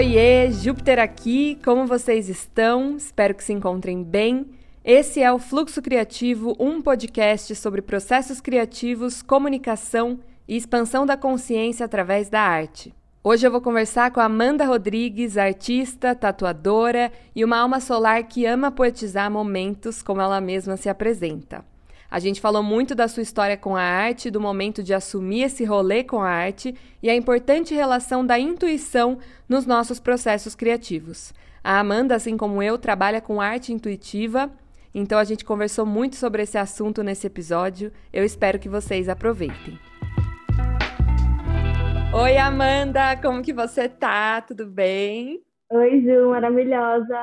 Oiê, Júpiter aqui, como vocês estão? Espero que se encontrem bem. Esse é o Fluxo Criativo, um podcast sobre processos criativos, comunicação e expansão da consciência através da arte. Hoje eu vou conversar com Amanda Rodrigues, artista, tatuadora e uma alma solar que ama poetizar momentos como ela mesma se apresenta. A gente falou muito da sua história com a arte, do momento de assumir esse rolê com a arte e a importante relação da intuição nos nossos processos criativos. A Amanda, assim como eu, trabalha com arte intuitiva, então a gente conversou muito sobre esse assunto nesse episódio. Eu espero que vocês aproveitem. Oi, Amanda, como que você tá? Tudo bem? Oi, Ju, maravilhosa.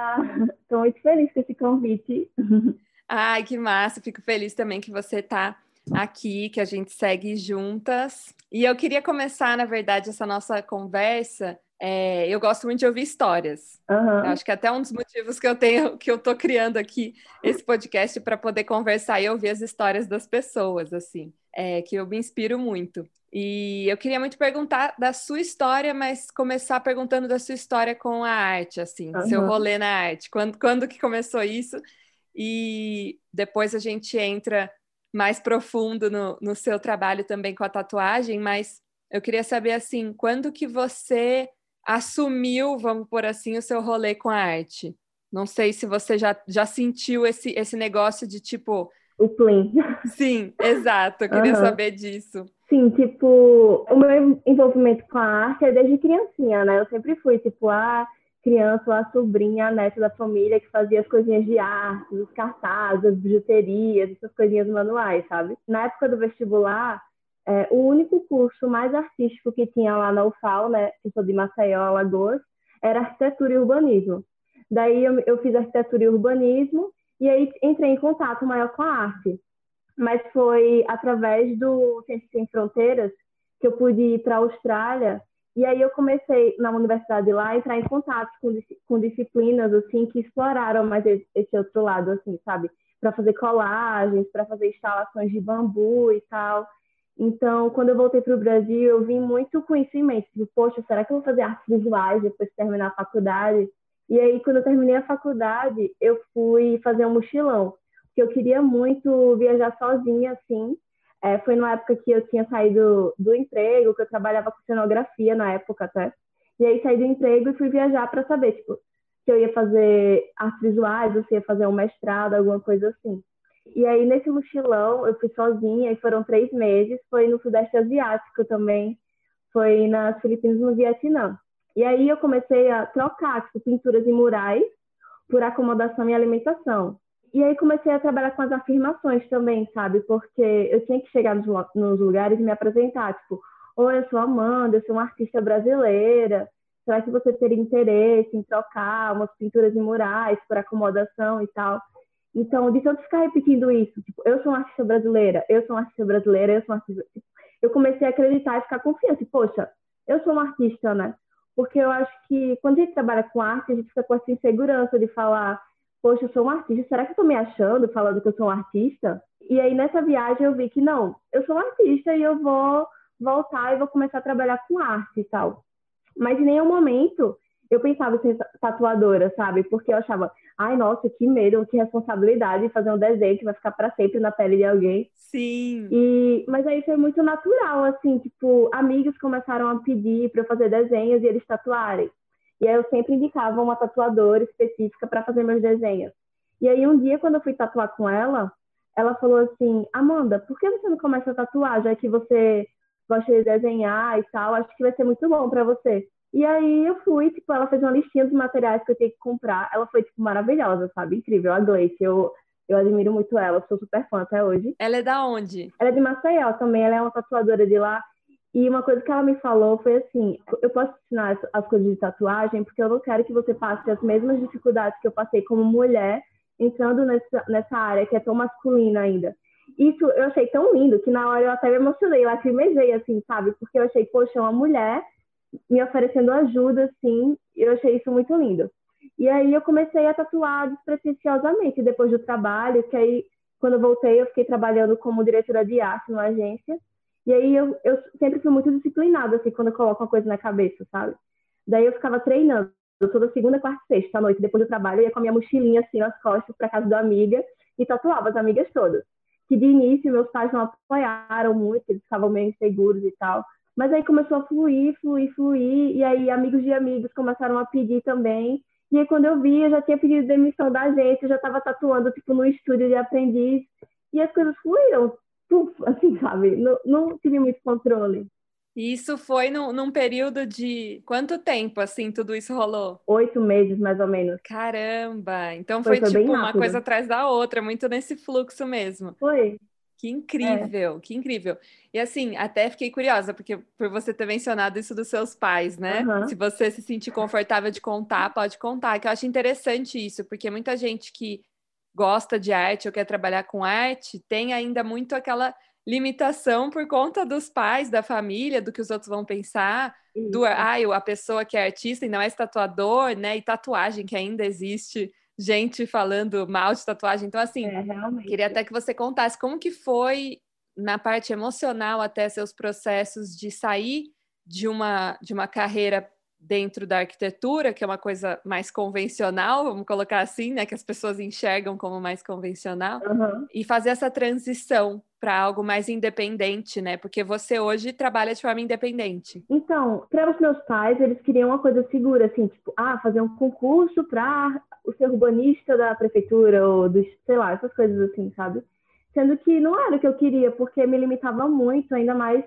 Estou muito feliz com esse convite. Ai, que massa! Fico feliz também que você está aqui, que a gente segue juntas. E eu queria começar, na verdade, essa nossa conversa. É, eu gosto muito de ouvir histórias. Uhum. acho que é até um dos motivos que eu tenho, que eu tô criando aqui esse podcast para poder conversar e ouvir as histórias das pessoas, assim, é, que eu me inspiro muito. E eu queria muito perguntar da sua história, mas começar perguntando da sua história com a arte, assim, uhum. seu rolê na arte. Quando, quando que começou isso? E depois a gente entra mais profundo no, no seu trabalho também com a tatuagem, mas eu queria saber assim, quando que você assumiu, vamos por assim, o seu rolê com a arte? Não sei se você já, já sentiu esse, esse negócio de tipo. O plim. Sim, exato. Eu queria uhum. saber disso. Sim, tipo, o meu envolvimento com a arte é desde criancinha, né? Eu sempre fui, tipo, ah, criança, a sobrinha, a neta da família que fazia as coisinhas de arte, os cartazes, as bijuterias, essas coisinhas manuais, sabe? Na época do vestibular, é, o único curso mais artístico que tinha lá na UFAL, né, que sou de Maceió, Alagoas, era arquitetura e urbanismo. Daí eu, eu fiz arquitetura e urbanismo e aí entrei em contato maior com a arte. Mas foi através do Ciências Sem Fronteiras que eu pude ir para a Austrália e aí eu comecei na universidade lá a entrar em contato com, com disciplinas assim que exploraram mais esse outro lado assim, sabe? Para fazer colagens, para fazer instalações de bambu e tal. Então, quando eu voltei para o Brasil, eu vim muito com isso em mente. Tipo, poxa, será que eu vou fazer artes visuais depois de terminar a faculdade? E aí, quando eu terminei a faculdade, eu fui fazer um mochilão. Porque eu queria muito viajar sozinha, assim, é, foi numa época que eu tinha saído do emprego, que eu trabalhava com cenografia na época até. E aí saí do emprego e fui viajar para saber, tipo, se eu ia fazer artes visuais, ou se ia fazer um mestrado, alguma coisa assim. E aí nesse mochilão eu fui sozinha e foram três meses. Foi no Sudeste Asiático também, foi nas Filipinas no Vietnã. E aí eu comecei a trocar tipo, pinturas e murais por acomodação e alimentação. E aí comecei a trabalhar com as afirmações também, sabe? Porque eu tinha que chegar nos, nos lugares e me apresentar, tipo, oi, eu sou Amanda, eu sou uma artista brasileira, será que você teria interesse em trocar umas pinturas em murais por acomodação e tal? Então, de tanto ficar repetindo isso, tipo, eu sou uma artista brasileira, eu sou uma artista brasileira, eu sou uma artista... Eu comecei a acreditar e ficar confiante. Poxa, eu sou uma artista, né? Porque eu acho que quando a gente trabalha com arte, a gente fica com essa insegurança de falar poxa, eu sou um artista, será que eu tô me achando falando que eu sou um artista? E aí nessa viagem eu vi que não, eu sou um artista e eu vou voltar e vou começar a trabalhar com arte e tal. Mas em nenhum momento eu pensava em ser tatuadora, sabe? Porque eu achava, ai, nossa, que medo, que responsabilidade fazer um desenho que vai ficar para sempre na pele de alguém. Sim. E mas aí foi muito natural, assim, tipo, amigos começaram a pedir para eu fazer desenhos e eles tatuarem. E aí eu sempre indicava uma tatuadora específica para fazer meus desenhos. E aí um dia, quando eu fui tatuar com ela, ela falou assim: Amanda, por que você não começa a tatuar, já que você gosta de desenhar e tal? Acho que vai ser muito bom para você. E aí eu fui, tipo, ela fez uma listinha dos materiais que eu tinha que comprar. Ela foi, tipo, maravilhosa, sabe? Incrível, a Gleice. Eu, eu admiro muito ela, sou super fã até hoje. Ela é da onde? Ela é de Maceió também, ela é uma tatuadora de lá. E uma coisa que ela me falou foi assim: eu posso ensinar as coisas de tatuagem porque eu não quero que você passe as mesmas dificuldades que eu passei como mulher entrando nessa, nessa área que é tão masculina ainda. Isso eu achei tão lindo que na hora eu até me emocionei, lacrimejei, assim, sabe? Porque eu achei, poxa, uma mulher me oferecendo ajuda, assim, eu achei isso muito lindo. E aí eu comecei a tatuar despretensiosamente depois do trabalho, que aí, quando eu voltei, eu fiquei trabalhando como diretora de arte numa agência. E aí eu, eu sempre fui muito disciplinada, assim, quando eu coloco uma coisa na cabeça, sabe? Daí eu ficava treinando toda segunda, quarta e sexta à noite, depois do trabalho, eu ia com a minha mochilinha assim nas costas para casa da amiga e tatuava as amigas todas. Que de início meus pais não apoiaram muito, eles ficavam meio inseguros e tal. Mas aí começou a fluir, fluir, fluir, e aí amigos de amigos começaram a pedir também. E aí quando eu vi, eu já tinha pedido demissão da agência, eu já estava tatuando tipo no estúdio de aprendiz, e as coisas fluíram, assim, sabe? Não, não tive muito controle. E isso foi no, num período de quanto tempo, assim, tudo isso rolou? Oito meses, mais ou menos. Caramba! Então foi, foi, foi tipo uma coisa atrás da outra, muito nesse fluxo mesmo. Foi. Que incrível, é. que incrível. E assim, até fiquei curiosa, porque por você ter mencionado isso dos seus pais, né? Uhum. Se você se sentir confortável de contar, pode contar. Que eu acho interessante isso, porque muita gente que gosta de arte ou quer trabalhar com arte tem ainda muito aquela limitação por conta dos pais, da família, do que os outros vão pensar, Isso. do ah, a pessoa que é artista e não é tatuador, né? E tatuagem que ainda existe gente falando mal de tatuagem. Então, assim, é, queria até que você contasse como que foi na parte emocional até seus processos de sair de uma de uma carreira dentro da arquitetura, que é uma coisa mais convencional, vamos colocar assim, né, que as pessoas enxergam como mais convencional, uhum. e fazer essa transição para algo mais independente, né? Porque você hoje trabalha de forma independente. Então, para os meus pais, eles queriam uma coisa segura, assim, tipo, ah, fazer um concurso para o ser urbanista da prefeitura ou dos, sei lá, essas coisas assim, sabe? Sendo que não era o que eu queria, porque me limitava muito, ainda mais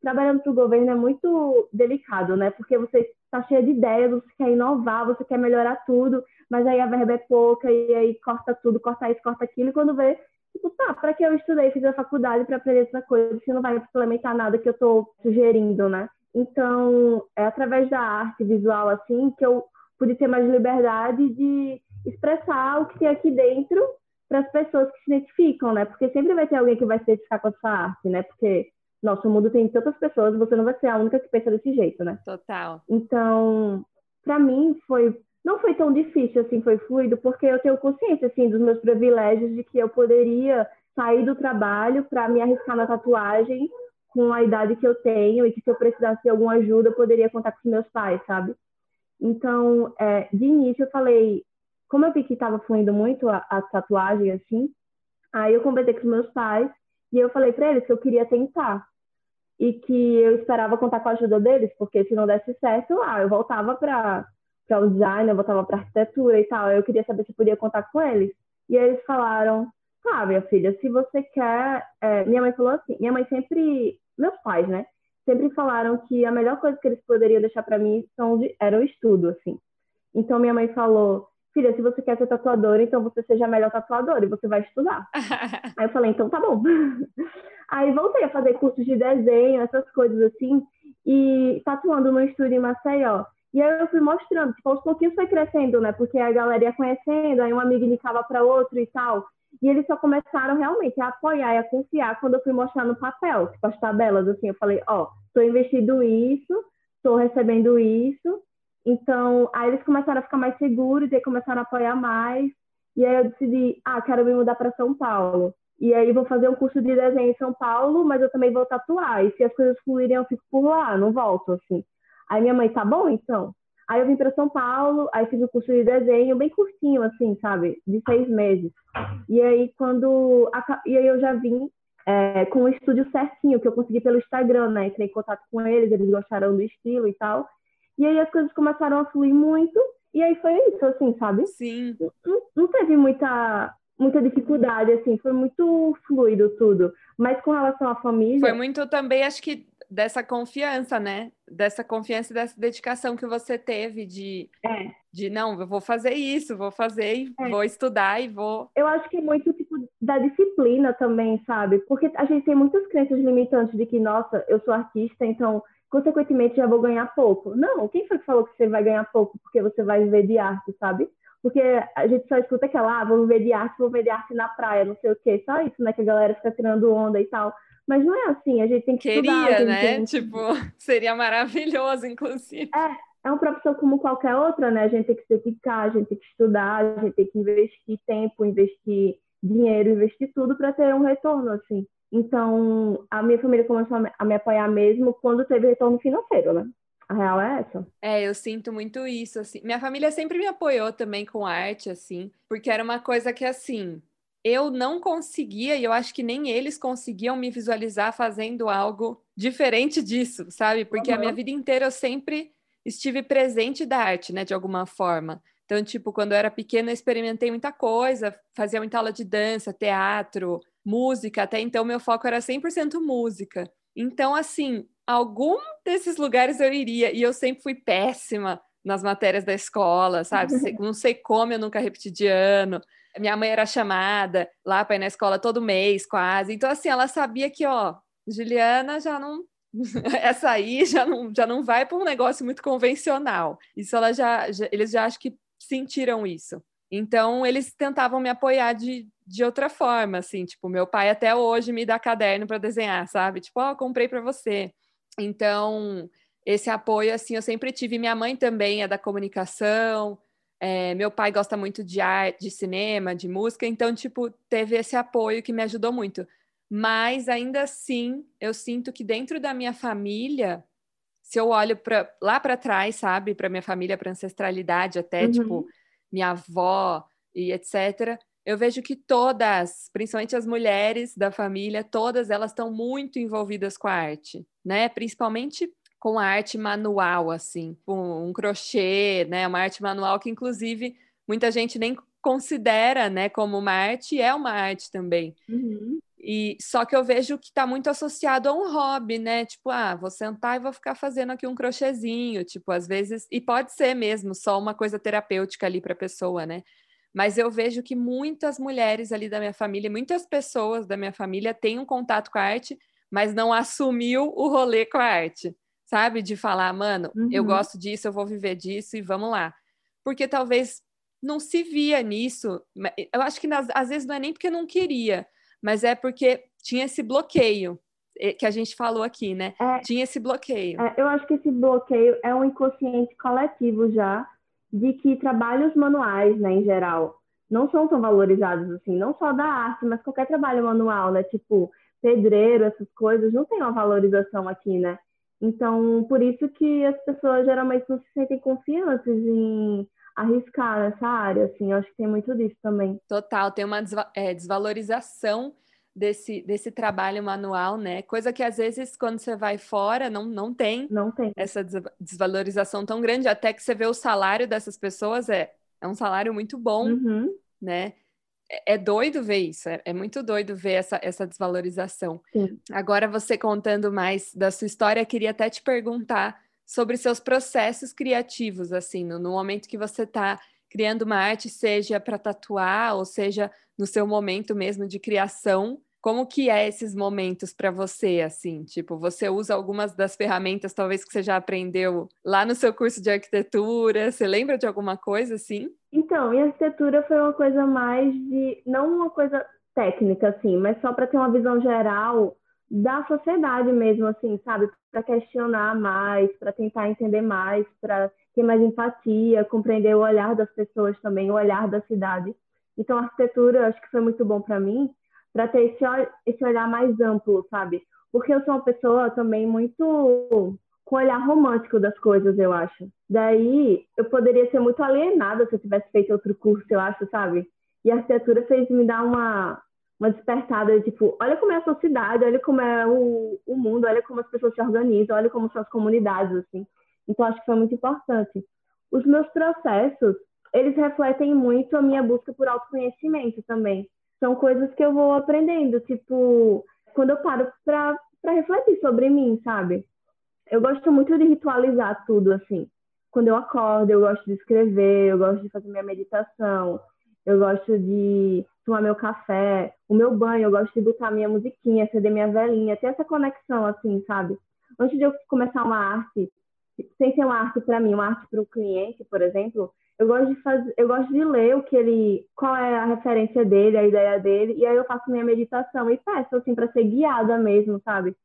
trabalhando para o governo é muito delicado, né? Porque você está cheio de ideias, você quer inovar, você quer melhorar tudo, mas aí a verba é pouca e aí corta tudo, corta isso, corta aquilo, e quando vê, tipo, tá, para que eu estudei, fiz a faculdade para aprender essa coisa, se não vai implementar nada que eu estou sugerindo, né? Então, é através da arte visual, assim, que eu pude ter mais liberdade de expressar o que tem aqui dentro para as pessoas que se identificam, né? Porque sempre vai ter alguém que vai se identificar com a sua arte, né? Porque nosso mundo tem tantas pessoas, você não vai ser a única que pensa desse jeito, né? Total. Então, para mim foi não foi tão difícil assim, foi fluido, porque eu tenho consciência assim dos meus privilégios de que eu poderia sair do trabalho para me arriscar na tatuagem com a idade que eu tenho e que se eu precisasse de alguma ajuda eu poderia contar com os meus pais, sabe? Então, é, de início eu falei, como eu vi que estava fluindo muito a, a tatuagem assim, aí eu conversei com os meus pais e eu falei para eles que eu queria tentar e que eu esperava contar com a ajuda deles, porque se não desse certo, ah, eu voltava para o design, eu voltava para arquitetura e tal. Eu queria saber se podia contar com eles. E eles falaram: tá, minha filha, se você quer. É, minha mãe falou assim: minha mãe sempre. Meus pais, né? Sempre falaram que a melhor coisa que eles poderiam deixar para mim são, era o estudo, assim. Então minha mãe falou: filha, se você quer ser tatuadora, então você seja a melhor tatuadora e você vai estudar. Aí eu falei, então tá bom. Aí voltei a fazer cursos de desenho, essas coisas assim, e tatuando no estúdio em Maceió. E aí eu fui mostrando, tipo, aos pouquinhos foi crescendo, né? Porque a galera ia conhecendo, aí um amigo indicava para outro e tal. E eles só começaram realmente a apoiar e a confiar quando eu fui mostrar no papel, tipo, as tabelas, assim, eu falei, ó, oh, tô investindo isso, tô recebendo isso, então, aí eles começaram a ficar mais seguros, e começaram a apoiar mais. E aí eu decidi, ah, quero me mudar para São Paulo. E aí vou fazer um curso de desenho em São Paulo, mas eu também vou tatuar. E se as coisas fluírem, eu fico por lá, não volto, assim. Aí minha mãe, tá bom, então? Aí eu vim para São Paulo, aí fiz o curso de desenho, bem curtinho, assim, sabe? De seis meses. E aí quando... E aí eu já vim é, com o estúdio certinho, que eu consegui pelo Instagram, né? Entrei em contato com eles, eles gostaram do estilo e tal. E aí as coisas começaram a fluir muito, e aí foi isso, assim, sabe? Sim. Não, não teve muita, muita dificuldade, assim, foi muito fluido tudo. Mas com relação à família. Foi muito também, acho que, dessa confiança, né? Dessa confiança e dessa dedicação que você teve de, é. de não, eu vou fazer isso, vou fazer, é. vou estudar e vou. Eu acho que é muito tipo da disciplina também, sabe? Porque a gente tem muitas crenças limitantes de que, nossa, eu sou artista, então consequentemente já vou ganhar pouco. Não, quem foi que falou que você vai ganhar pouco porque você vai viver de arte, sabe? Porque a gente só escuta aquela, ah, vou viver de arte, vou viver de arte na praia, não sei o quê, só isso, né? Que a galera fica tirando onda e tal. Mas não é assim, a gente tem que Queria, estudar. né? Tem... Tipo, seria maravilhoso, inclusive. É, é uma profissão como qualquer outra, né? A gente tem que se dedicar, a gente tem que estudar, a gente tem que investir tempo, investir dinheiro, investir tudo para ter um retorno, assim. Então, a minha família começou a me apoiar mesmo quando teve retorno financeiro, né? A real é essa. É, eu sinto muito isso, assim. Minha família sempre me apoiou também com arte, assim, porque era uma coisa que, assim, eu não conseguia, e eu acho que nem eles conseguiam me visualizar fazendo algo diferente disso, sabe? Porque uhum. a minha vida inteira eu sempre estive presente da arte, né, de alguma forma. Então, tipo, quando eu era pequena, eu experimentei muita coisa, fazia muita aula de dança, teatro, música, até então meu foco era 100% música. Então, assim, algum desses lugares eu iria. E eu sempre fui péssima nas matérias da escola, sabe? Não sei como eu nunca repeti de ano. Minha mãe era chamada lá para ir na escola todo mês, quase. Então, assim, ela sabia que, ó, Juliana já não. Essa aí já não, já não vai para um negócio muito convencional. Isso ela já, já, eles já acho que sentiram isso. Então, eles tentavam me apoiar de, de outra forma, assim, tipo, meu pai até hoje me dá caderno para desenhar, sabe? Tipo, ó, oh, comprei para você. Então, esse apoio, assim, eu sempre tive. Minha mãe também é da comunicação, é, meu pai gosta muito de arte, de cinema, de música, então, tipo, teve esse apoio que me ajudou muito. Mas, ainda assim, eu sinto que dentro da minha família, se eu olho pra, lá para trás, sabe, para minha família, para ancestralidade, até, uhum. tipo, minha avó e etc., eu vejo que todas, principalmente as mulheres da família, todas elas estão muito envolvidas com a arte, né? Principalmente com a arte manual, assim, com um crochê, né? Uma arte manual que, inclusive, muita gente nem considera, né, como uma arte, é uma arte também. Uhum. E só que eu vejo que está muito associado a um hobby, né? Tipo, ah, vou sentar e vou ficar fazendo aqui um crochêzinho, tipo, às vezes, e pode ser mesmo só uma coisa terapêutica ali para a pessoa, né? Mas eu vejo que muitas mulheres ali da minha família, muitas pessoas da minha família têm um contato com a arte, mas não assumiu o rolê com a arte, sabe? De falar, mano, uhum. eu gosto disso, eu vou viver disso e vamos lá. Porque talvez não se via nisso. Eu acho que nas, às vezes não é nem porque não queria, mas é porque tinha esse bloqueio que a gente falou aqui, né? É, tinha esse bloqueio. É, eu acho que esse bloqueio é um inconsciente coletivo já, de que trabalhos manuais, né, em geral, não são tão valorizados assim, não só da arte, mas qualquer trabalho manual, né, tipo pedreiro, essas coisas, não tem uma valorização aqui, né? Então, por isso que as pessoas geralmente não se sentem confiantes em arriscar nessa área, assim, eu acho que tem muito disso também. Total, tem uma é, desvalorização desse, desse trabalho manual, né? Coisa que às vezes quando você vai fora não, não tem, não tem essa desvalorização tão grande, até que você vê o salário dessas pessoas é, é um salário muito bom, uhum. né? É, é doido ver isso, é, é, muito doido ver essa, essa desvalorização. Sim. Agora, você contando mais da sua história, queria até te perguntar sobre seus processos criativos, assim, no, no momento que você está criando uma arte, seja para tatuar, ou seja no seu momento mesmo de criação. Como que é esses momentos para você, assim? Tipo, você usa algumas das ferramentas, talvez, que você já aprendeu lá no seu curso de arquitetura? Você lembra de alguma coisa, assim? Então, em arquitetura foi uma coisa mais de... Não uma coisa técnica, assim, mas só para ter uma visão geral da sociedade mesmo, assim, sabe? Para questionar mais, para tentar entender mais, para ter mais empatia, compreender o olhar das pessoas também, o olhar da cidade. Então, a arquitetura, acho que foi muito bom para mim, para ter esse, esse olhar mais amplo, sabe? Porque eu sou uma pessoa também muito com olhar romântico das coisas, eu acho. Daí, eu poderia ser muito alienada se eu tivesse feito outro curso, eu acho, sabe? E a arquitetura fez me dar uma, uma despertada de tipo, olha como é a sociedade, olha como é o, o mundo, olha como as pessoas se organizam, olha como são as comunidades, assim. Então, acho que foi muito importante. Os meus processos, eles refletem muito a minha busca por autoconhecimento também. São coisas que eu vou aprendendo, tipo, quando eu paro para refletir sobre mim, sabe? Eu gosto muito de ritualizar tudo, assim. Quando eu acordo, eu gosto de escrever, eu gosto de fazer minha meditação, eu gosto de tomar meu café, o meu banho, eu gosto de botar minha musiquinha, acender minha velhinha, ter essa conexão, assim, sabe? Antes de eu começar uma arte, sem ser uma arte para mim, uma arte para o cliente, por exemplo, eu gosto de fazer, eu gosto de ler o que ele, qual é a referência dele, a ideia dele, e aí eu faço minha meditação e peço assim para ser guiada mesmo, sabe?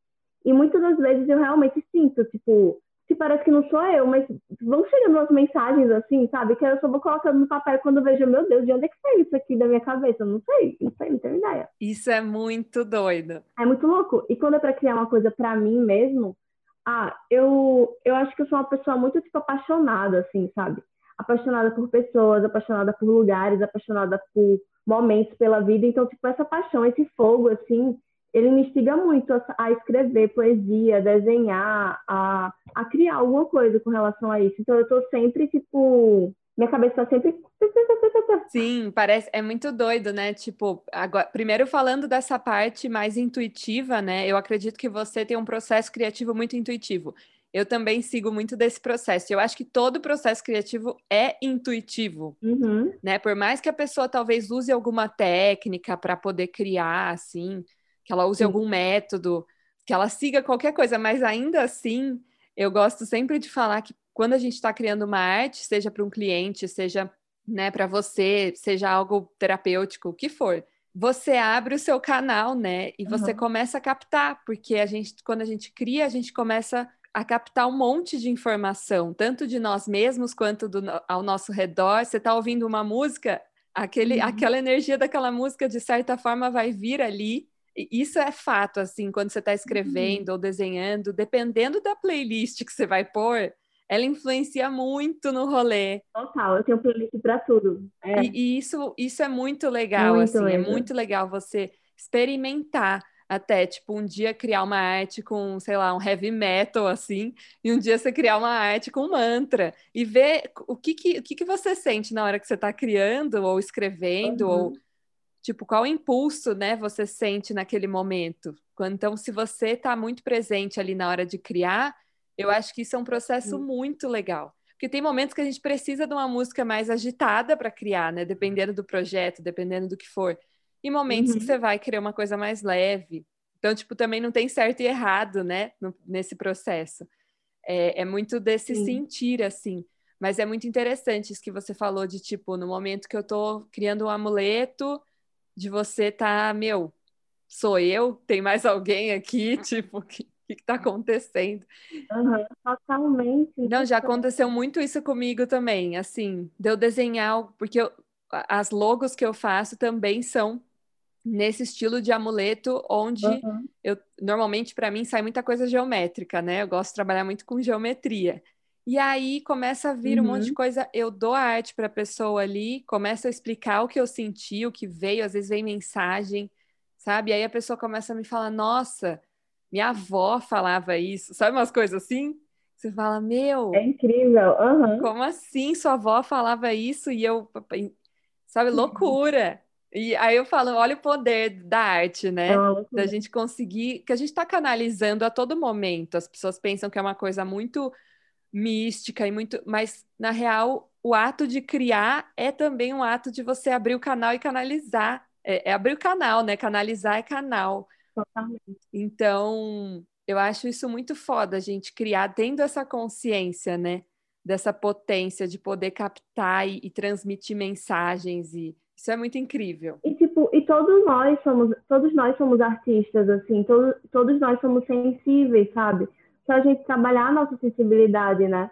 E muitas das vezes eu realmente sinto, tipo, se parece que não sou eu, mas vão chegando umas mensagens assim, sabe? Que eu só vou colocando no papel quando eu vejo, meu Deus, de onde é que saiu isso aqui da minha cabeça? Eu não sei, não sei, não tenho ideia. Isso é muito doido. É muito louco. E quando é para criar uma coisa para mim mesmo, Ah, eu, eu acho que eu sou uma pessoa muito, tipo, apaixonada, assim, sabe? Apaixonada por pessoas, apaixonada por lugares, apaixonada por momentos pela vida. Então, tipo, essa paixão, esse fogo, assim, ele me instiga muito a, a escrever poesia, desenhar, a, a criar alguma coisa com relação a isso. Então, eu tô sempre, tipo, minha cabeça tá sempre. Sim, parece, é muito doido, né? Tipo, agora, primeiro falando dessa parte mais intuitiva, né? Eu acredito que você tem um processo criativo muito intuitivo. Eu também sigo muito desse processo. Eu acho que todo processo criativo é intuitivo, uhum. né? Por mais que a pessoa talvez use alguma técnica para poder criar, assim, que ela use Sim. algum método, que ela siga qualquer coisa, mas ainda assim, eu gosto sempre de falar que quando a gente está criando uma arte, seja para um cliente, seja né, para você, seja algo terapêutico, o que for, você abre o seu canal, né? E você uhum. começa a captar, porque a gente, quando a gente cria, a gente começa a captar um monte de informação, tanto de nós mesmos quanto do, ao nosso redor. Você está ouvindo uma música, aquele, uhum. aquela energia daquela música, de certa forma, vai vir ali. Isso é fato, assim, quando você está escrevendo uhum. ou desenhando, dependendo da playlist que você vai pôr, ela influencia muito no rolê. Total, eu tenho playlist para tudo. É. E, e, isso, isso é muito legal, muito assim, é muito legal você experimentar até, tipo, um dia criar uma arte com, sei lá, um heavy metal, assim, e um dia você criar uma arte com mantra, e ver o que que, o que, que você sente na hora que você está criando, ou escrevendo, uhum. ou, tipo, qual impulso, né, você sente naquele momento. Então, se você está muito presente ali na hora de criar, eu acho que isso é um processo muito legal. Porque tem momentos que a gente precisa de uma música mais agitada para criar, né? Dependendo do projeto, dependendo do que for. E momentos uhum. que você vai querer uma coisa mais leve. Então, tipo, também não tem certo e errado, né? No, nesse processo. É, é muito desse Sim. sentir, assim. Mas é muito interessante isso que você falou de, tipo, no momento que eu tô criando um amuleto, de você tá, meu, sou eu? Tem mais alguém aqui? Tipo, que que está acontecendo. Uhum, totalmente. Não, já aconteceu muito isso comigo também, assim, de eu desenhar, porque eu, as logos que eu faço também são nesse estilo de amuleto, onde uhum. eu normalmente para mim sai muita coisa geométrica, né? Eu gosto de trabalhar muito com geometria. E aí começa a vir uhum. um monte de uhum. coisa, eu dou a arte para a pessoa ali, começo a explicar o que eu senti, o que veio, às vezes vem mensagem, sabe? E aí a pessoa começa a me falar: "Nossa, minha avó falava isso, sabe umas coisas assim? Você fala, meu. É incrível, uhum. Como assim sua avó falava isso e eu. Sabe, loucura. E aí eu falo, olha o poder da arte, né? É da gente conseguir, que a gente está canalizando a todo momento. As pessoas pensam que é uma coisa muito mística e muito, mas na real o ato de criar é também um ato de você abrir o canal e canalizar. É, é abrir o canal, né? Canalizar é canal. Totalmente. Então, eu acho isso muito foda, a gente criar tendo essa consciência, né? Dessa potência de poder captar e, e, transmitir mensagens e isso é muito incrível. E tipo, e todos nós somos, todos nós somos artistas, assim, todos, todos nós somos sensíveis, sabe? Se a gente trabalhar a nossa sensibilidade, né?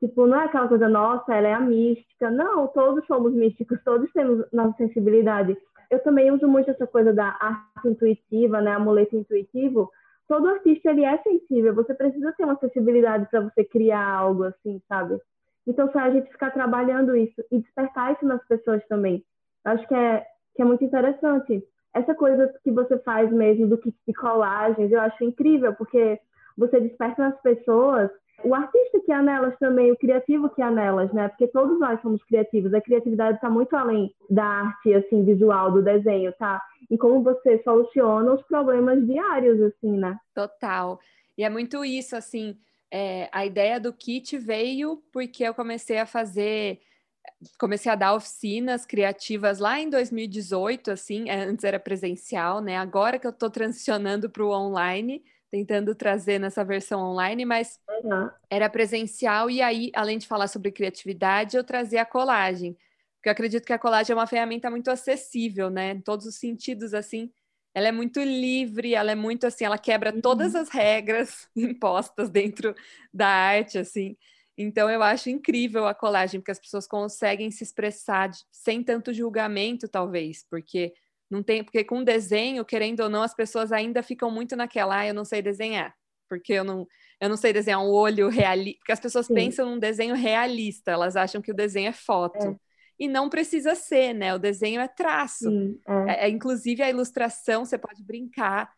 Tipo, não é aquela coisa, nossa, ela é a mística. Não, todos somos místicos, todos temos nossa sensibilidade eu também uso muito essa coisa da arte intuitiva, né, amuleto intuitivo. Todo artista ele é sensível, você precisa ter uma sensibilidade para você criar algo assim, sabe? Então, se a gente ficar trabalhando isso e despertar isso nas pessoas também, acho que é, que é muito interessante. Essa coisa que você faz mesmo do kit de colagens, eu acho incrível, porque você desperta nas pessoas o artista que há nelas também, o criativo que há nelas, né? Porque todos nós somos criativos. A criatividade está muito além da arte, assim, visual, do desenho, tá? E como você soluciona os problemas diários, assim, né? Total. E é muito isso, assim, é, a ideia do kit veio porque eu comecei a fazer comecei a dar oficinas criativas lá em 2018, assim, é, antes era presencial, né? Agora que eu estou transicionando para o online, tentando trazer nessa versão online, mas uhum. era presencial e aí, além de falar sobre criatividade, eu trazia a colagem. Porque eu acredito que a colagem é uma ferramenta muito acessível, né? Em todos os sentidos, assim. Ela é muito livre, ela é muito assim, ela quebra uhum. todas as regras impostas dentro da arte, assim. Então eu acho incrível a colagem, porque as pessoas conseguem se expressar sem tanto julgamento, talvez, porque não tem, porque com desenho, querendo ou não, as pessoas ainda ficam muito naquela, ah, eu não sei desenhar. porque eu não, eu não sei desenhar um olho realista, porque as pessoas Sim. pensam num desenho realista, elas acham que o desenho é foto. É. E não precisa ser, né? O desenho é traço. Sim, é, É, é, inclusive a ilustração, você pode brincar.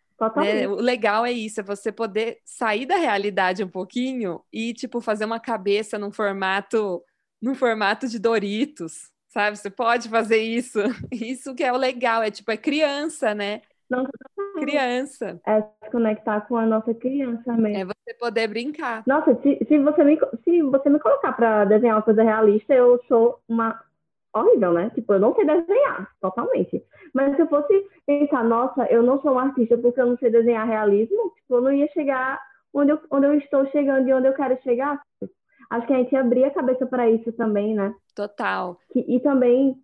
Né? O legal é isso, é você poder sair da realidade um pouquinho e, tipo, fazer uma cabeça num formato, num formato de Doritos, sabe? Você pode fazer isso. Isso que é o legal, é tipo, é criança, né? Não, Criança. é se conectar com a nossa criança mesmo. É você poder brincar. Nossa, se, se você me, se você me colocar pra desenhar uma coisa realista, eu sou uma horrível, né? Tipo, eu não sei desenhar, totalmente. Mas se eu fosse pensar, nossa, eu não sou um artista porque eu não sei desenhar realismo, tipo, eu não ia chegar onde eu, onde eu estou chegando e onde eu quero chegar. Acho que a gente abrir a cabeça para isso também, né? Total. Que- e também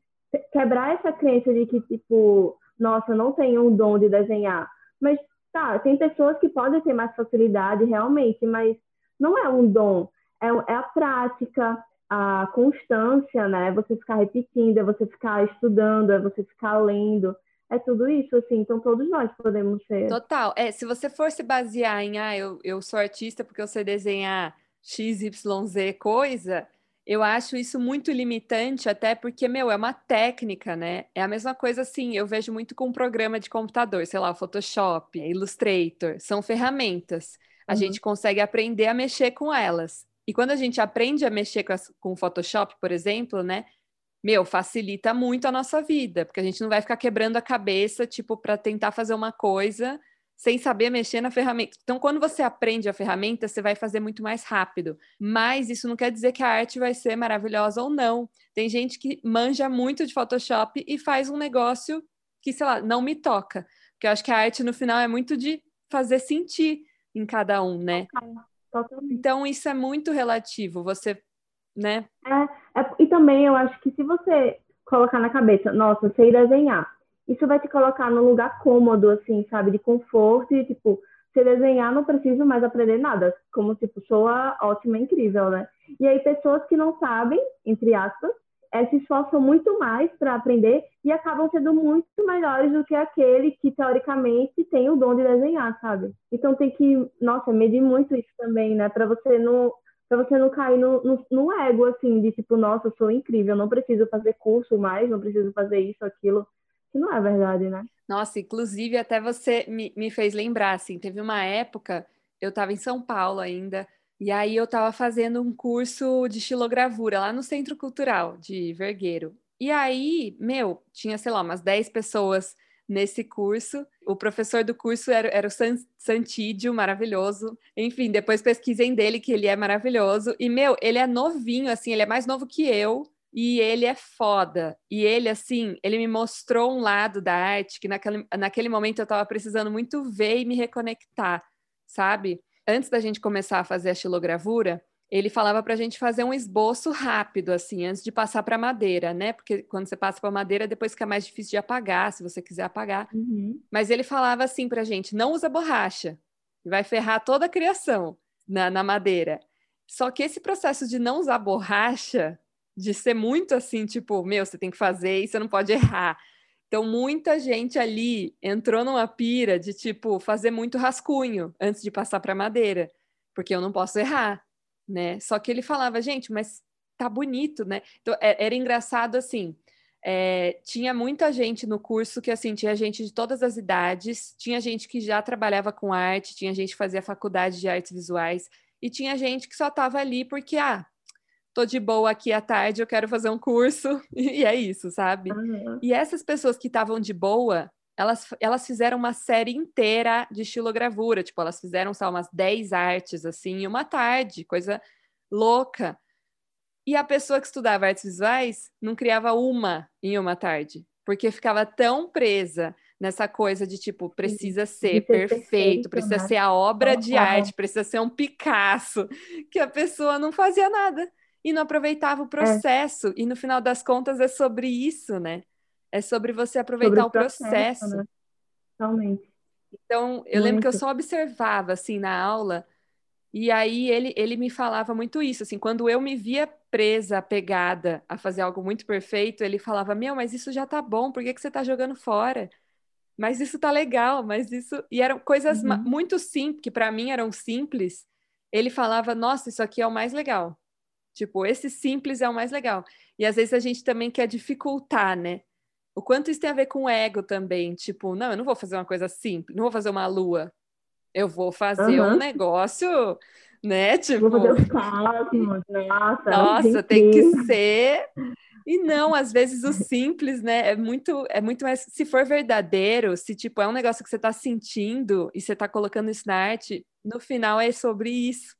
quebrar essa crença de que, tipo, nossa, eu não tenho um dom de desenhar. Mas, tá, tem pessoas que podem ter mais facilidade, realmente, mas não é um dom. É, é a prática, a constância, né? Você ficar repetindo, é você ficar estudando, é você ficar lendo. É tudo isso, assim. Então, todos nós podemos ser. Total. É, se você for se basear em, ah, eu, eu sou artista porque eu sei desenhar XYZ coisa, eu acho isso muito limitante, até porque, meu, é uma técnica, né? É a mesma coisa assim, eu vejo muito com um programa de computador, sei lá, o Photoshop, Illustrator, são ferramentas. A Uhum. gente consegue aprender a mexer com elas. E quando a gente aprende a mexer com, as- com o Photoshop, por exemplo, né? Meu, facilita muito a nossa vida, porque a gente não vai ficar quebrando a cabeça, tipo, para tentar fazer uma coisa sem saber mexer na ferramenta. Então, quando você aprende a ferramenta, você vai fazer muito mais rápido. Mas isso não quer dizer que a arte vai ser maravilhosa ou não. Tem gente que manja muito de Photoshop e faz um negócio que, sei lá, não me toca. Porque eu acho que a arte, no final, é muito de fazer sentir em cada um, né? Totalmente. Então, isso é muito relativo. Você, né? É, é- e também eu acho que se você colocar na cabeça, nossa, sei desenhar, isso vai te colocar num lugar cômodo, assim, sabe, de conforto e, tipo, se desenhar não preciso mais aprender nada, como, tipo, soa ótima, incrível, né? E aí pessoas que não sabem, entre aspas, eh, se esforçam muito mais para aprender e acabam sendo muito melhores do que aquele que, teoricamente, tem o dom de desenhar, sabe? Então tem que, nossa, medir muito isso também, né? Para você não Pra você não cair no, no, no ego, assim, de tipo, nossa, eu sou incrível, não preciso fazer curso mais, não preciso fazer isso, aquilo. Que não é verdade, né? Nossa, inclusive até você me, me fez lembrar, assim, teve uma época, eu estava em São Paulo ainda, e aí eu estava fazendo um curso de estilogravura lá no Centro Cultural de Vergueiro. E aí, meu, tinha, sei lá, umas 10 pessoas nesse curso. O professor do curso era, era o San, Santídio, maravilhoso. Enfim, depois pesquisem dele, que ele é maravilhoso. E, meu, ele é novinho, assim, ele é mais novo que eu. E ele é foda. E ele, assim, ele me mostrou um lado da arte que naquele, naquele momento eu tava precisando muito ver e me reconectar, sabe? Antes da gente começar a fazer a estilogravura, ele falava pra gente fazer um esboço rápido, assim, antes de passar para madeira, né? Porque quando você passa para madeira, depois fica mais difícil de apagar, se você quiser apagar. Uhum. Mas ele falava assim pra gente: não usa borracha, vai ferrar toda a criação na, na madeira. Só que esse processo de não usar borracha, de ser muito assim, tipo, meu, você tem que fazer e você não pode errar. Então, muita gente ali entrou numa pira de, tipo, fazer muito rascunho antes de passar para madeira, porque eu não posso errar, né? Só que ele falava, gente, mas tá bonito, né? Então, é- era engraçado assim. é, tinha muita gente no curso que, assim, tinha gente de todas as idades, tinha gente que já trabalhava com arte, tinha gente que fazia faculdade de artes visuais, e tinha gente que só estava ali porque, ah, tô de boa aqui à tarde, eu quero fazer um curso, e é isso, sabe? Aham. E essas pessoas que estavam de boa, elas, elas fizeram uma série inteira de estilogravura, tipo, elas fizeram, só umas 10 artes, assim, em uma tarde, coisa louca. E a pessoa que estudava artes visuais não criava uma em uma tarde, porque ficava tão presa nessa coisa de tipo, precisa ser ser perfeito, perfeito, precisa né? ser a obra de arte, precisa ser um Picasso, que a pessoa não fazia nada e não aproveitava o processo. E no final das contas é sobre isso, né? É sobre você aproveitar Sobre o processo. né? Totalmente. Então, eu lembro que eu Muito. só observava assim na aula, e aí ele, ele me falava muito isso, assim, quando eu me via presa, apegada a fazer algo muito perfeito, ele falava: "Meu, mas isso já tá bom, por que que você tá jogando fora?" mas isso tá legal, mas isso. E eram coisas uhum. muito simples, que para mim eram simples. Ele falava, nossa, isso aqui é o mais legal. Tipo, esse simples é o mais legal. E às vezes a gente também quer dificultar, né? O quanto isso tem a ver com o ego também. Tipo, não, eu não vou fazer uma coisa simples, não vou fazer uma lua. Eu vou fazer uhum. um negócio, né? Tipo. Vou fazer os cosmos, nossa. Nossa, tem que ser e não, às vezes o simples, né, é muito, é muito mais. Se for verdadeiro, se tipo é um negócio que você está sentindo e você está colocando isso na arte, no final é sobre isso.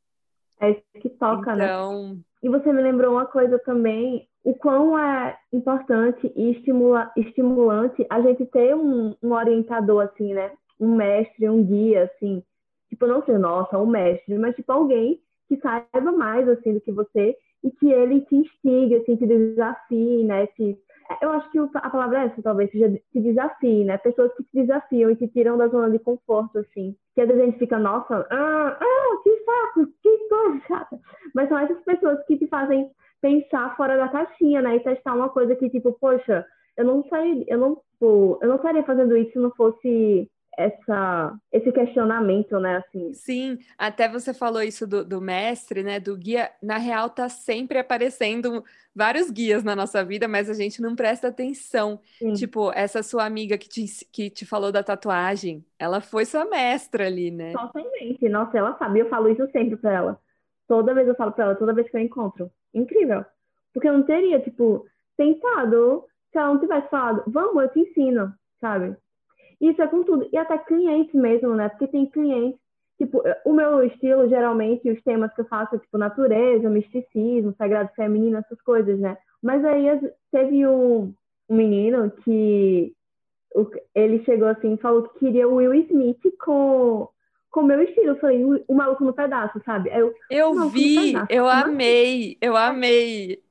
É isso que toca, né? então... né? E você me lembrou uma coisa também, o quão é importante e estimula, estimulante a gente ter um, um orientador, assim, né? Um mestre, um guia, assim. Tipo, não ser, nossa, um mestre, mas tipo alguém que saiba mais, assim, do que você e que ele te instigue, assim, te desafie, né? Te... Eu acho que a palavra é essa, talvez, seja te desafie, né? Pessoas que te desafiam e te tiram da zona de conforto, assim. Que às vezes a gente fica, nossa, ah, ah, que saco, que coisa chata. Mas são essas pessoas que te fazem pensar fora da caixinha, né? E testar uma coisa que, tipo, poxa, eu não sei, eu não, eu não estaria fazendo isso se não fosse essa esse questionamento, né, assim. Sim, até você falou isso do, do, mestre, né, do guia, na real tá sempre aparecendo vários guias na nossa vida, mas a gente não presta atenção. Sim. Tipo, essa sua amiga que te, que te falou da tatuagem, ela foi sua mestra ali, né? Totalmente, nossa, ela sabe, eu falo isso sempre pra ela. Toda vez eu falo pra ela, toda vez que eu encontro. Incrível. Porque eu não teria, tipo, tentado, se ela não tivesse falado, vamos, eu te ensino, sabe? Isso é com tudo. E até clientes mesmo, né? Porque tem clientes, tipo, o meu estilo, geralmente, os temas que eu faço é, tipo, natureza, misticismo, sagrado feminino, essas coisas, né? Mas aí teve um, um menino que ele chegou assim e falou que queria o Will Smith com com o meu estilo. Eu falei, o maluco no pedaço, sabe? Eu, eu vi, eu assim? amei, eu amei.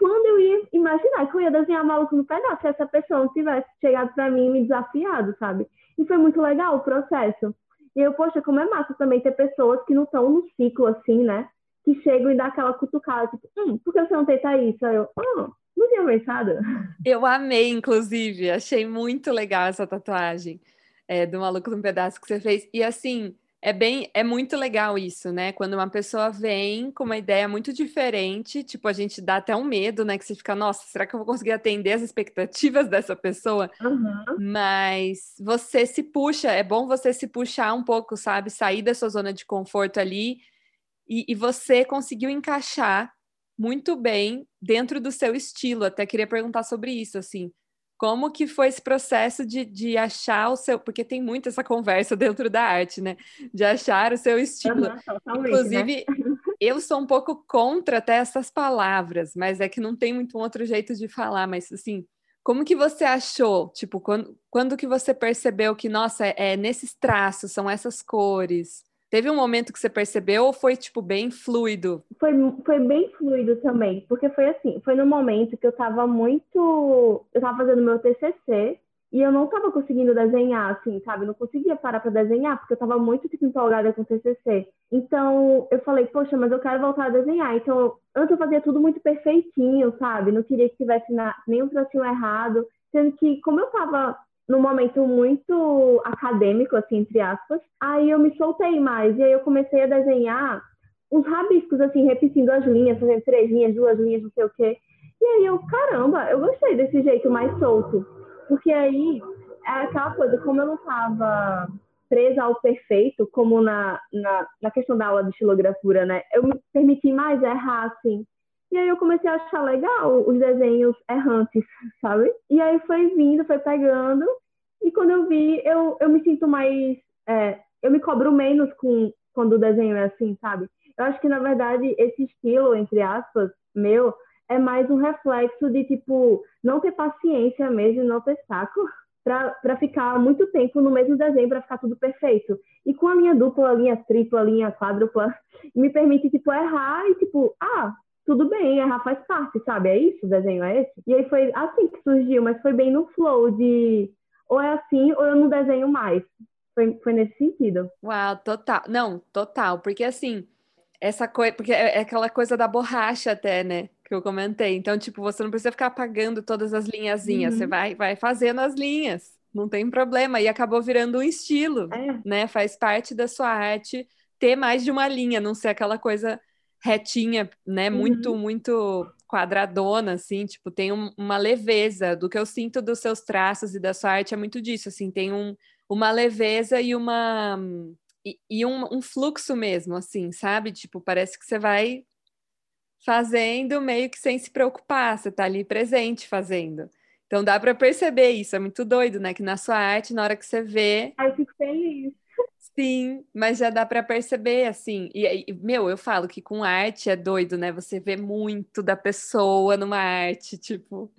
Quando eu ia imaginar que eu ia desenhar maluco no pedaço, se essa pessoa não tivesse chegado para mim e me desafiado, sabe? E foi muito legal o processo. E eu, poxa, como é massa também ter pessoas que não estão no ciclo assim, né? Que chegam e dá aquela cutucada, tipo, hum, por que você não tenta isso? Aí eu, oh, não tinha pensado. Eu amei, inclusive, achei muito legal essa tatuagem é, do maluco no pedaço que você fez. E assim, é bem, é muito legal isso, né? Quando uma pessoa vem com uma ideia muito diferente, tipo, a gente dá até um medo, né? Que você fica, nossa, será que eu vou conseguir atender as expectativas dessa pessoa? Uhum. Mas você se puxa, é bom você se puxar um pouco, sabe? Sair da sua zona de conforto ali e, e você conseguiu encaixar muito bem dentro do seu estilo. Até queria perguntar sobre isso, assim. Como que foi esse processo de, de achar o seu... Porque tem muito essa conversa dentro da arte, né? De achar o seu estilo. Uhum, Inclusive, né? eu sou um pouco contra até essas palavras, mas é que não tem muito um outro jeito de falar. Mas, assim, como que você achou? Tipo, quando, quando que você percebeu que, nossa, é, é nesses traços, são essas cores? Teve um momento que você percebeu ou foi, tipo, bem fluido? Foi, foi bem fluido também, porque foi assim, foi no momento que eu tava muito... Eu tava fazendo meu TCC e eu não tava conseguindo desenhar, assim, sabe? Não conseguia parar para desenhar, porque eu tava muito, tipo, empolgada com o TCC. Então, eu falei, poxa, mas eu quero voltar a desenhar. Então, antes eu fazia tudo muito perfeitinho, sabe? Não queria que tivesse na... nenhum tracinho errado. Sendo que, como eu tava num momento muito acadêmico, assim, entre aspas. Aí eu me soltei mais, e aí eu comecei a desenhar uns rabiscos, assim, repetindo as linhas, fazendo três linhas, duas linhas, não sei o quê. E aí eu, caramba, eu gostei desse jeito mais solto. Porque aí é aquela coisa, como eu não estava presa ao perfeito, como na, na, na questão da aula de estilografura, né? Eu me permiti mais errar, assim. E aí eu comecei a achar legal os desenhos errantes, sabe? E aí foi vindo, foi pegando. E quando eu vi, eu, eu me sinto mais. É, eu me cobro menos com quando o desenho é assim, sabe? Eu acho que, na verdade, esse estilo, entre aspas, meu, é mais um reflexo de, tipo, não ter paciência mesmo, não ter saco para ficar muito tempo no mesmo desenho, para ficar tudo perfeito. E com a linha dupla, a linha tripla, a linha quádrupla, me permite, tipo, errar e, tipo, ah, tudo bem, errar faz parte, sabe? É isso, o desenho é esse. E aí foi assim que surgiu, mas foi bem no flow de ou é assim ou eu não desenho mais. Foi, foi nesse sentido. Uau, total. Não, total, porque assim, essa coisa, porque é, é aquela coisa da borracha até, né? que eu comentei. Então, tipo, você não precisa ficar apagando todas as linhazinhas, uhum. você vai, vai fazendo as linhas, não tem problema. E acabou virando um estilo, é. né? Faz parte da sua arte ter mais de uma linha, não ser aquela coisa retinha, né? Muito, uhum. muito quadradona, assim, tipo, tem um, uma leveza. Do que eu sinto dos seus traços e da sua arte é muito disso, assim, tem um, uma leveza e uma. E, e um, um fluxo mesmo, assim, sabe? Tipo, parece que você vai fazendo meio que sem se preocupar, você está ali presente fazendo. Então dá para perceber isso, é muito doido, né? Que na sua arte, na hora que você vê. Ai, eu fico feliz. Sim, mas já dá para perceber, assim. E, e, meu, eu falo que com arte é doido, né? Você vê muito da pessoa numa arte, tipo,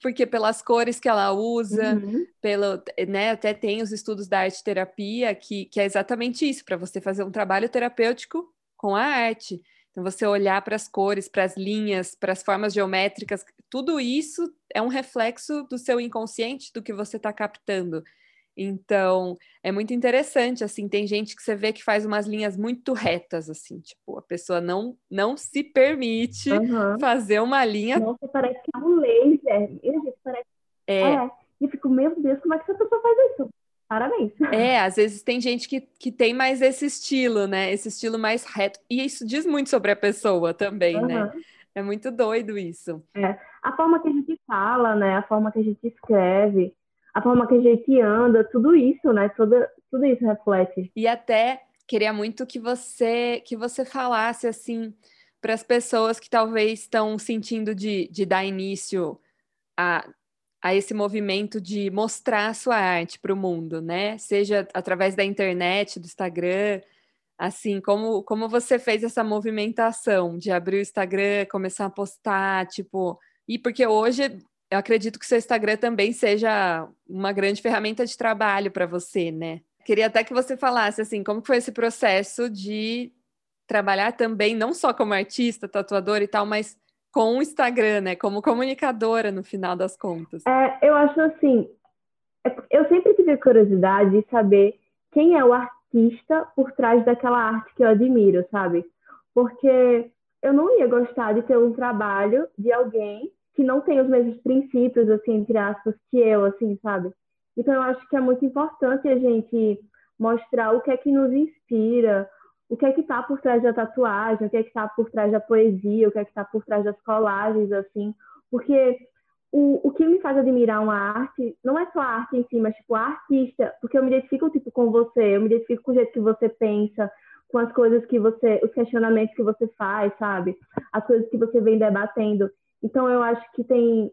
porque pelas cores que ela usa, uhum. pelo, né? Até tem os estudos da arte terapia que, que é exatamente isso, para você fazer um trabalho terapêutico com a arte. Então, você olhar para as cores, para as linhas, para as formas geométricas, tudo isso é um reflexo do seu inconsciente, do que você está captando. Então, é muito interessante, assim, tem gente que você vê que faz umas linhas muito retas, assim, tipo, a pessoa não, não se permite uhum. fazer uma linha... Nossa, parece que é um laser, gente, parece... É. é. E eu fico, meu Deus, como é que essa pessoa faz isso? Parabéns. É, às vezes tem gente que, que tem mais esse estilo, né? Esse estilo mais reto. E isso diz muito sobre a pessoa também, uhum. né? É muito doido isso. É. A forma que a gente fala, né? A forma que a gente escreve, a forma que a gente anda, tudo isso, né? Tudo, tudo isso reflete. E até queria muito que você que você falasse assim para as pessoas que talvez estão sentindo de, de dar início a, a esse movimento de mostrar a sua arte para o mundo, né? Seja através da internet, do Instagram, assim, como, como você fez essa movimentação de abrir o Instagram, começar a postar, tipo, e porque hoje eu acredito que seu Instagram também seja uma grande ferramenta de trabalho para você, né? Queria até que você falasse assim, como foi esse processo de trabalhar também não só como artista, tatuador e tal, mas com o Instagram, né? Como comunicadora no final das contas. É, eu acho assim, é eu sempre tive curiosidade de saber quem é o artista por trás daquela arte que eu admiro, sabe? Porque eu não ia gostar de ter um trabalho de alguém que não tem os mesmos princípios, assim, entre aspas, que eu, assim, sabe? Então, eu acho que é muito importante a gente mostrar o que é que nos inspira, o que é que está por trás da tatuagem, o que é que está por trás da poesia, o que é que está por trás das colagens, assim, porque o, o que me faz admirar uma arte não é só a arte em si, mas, tipo, a artista, porque eu me identifico, tipo, com você, eu me identifico com o jeito que você pensa, com as coisas que você, os questionamentos que você faz, sabe? As coisas que você vem debatendo. Então, eu acho que tem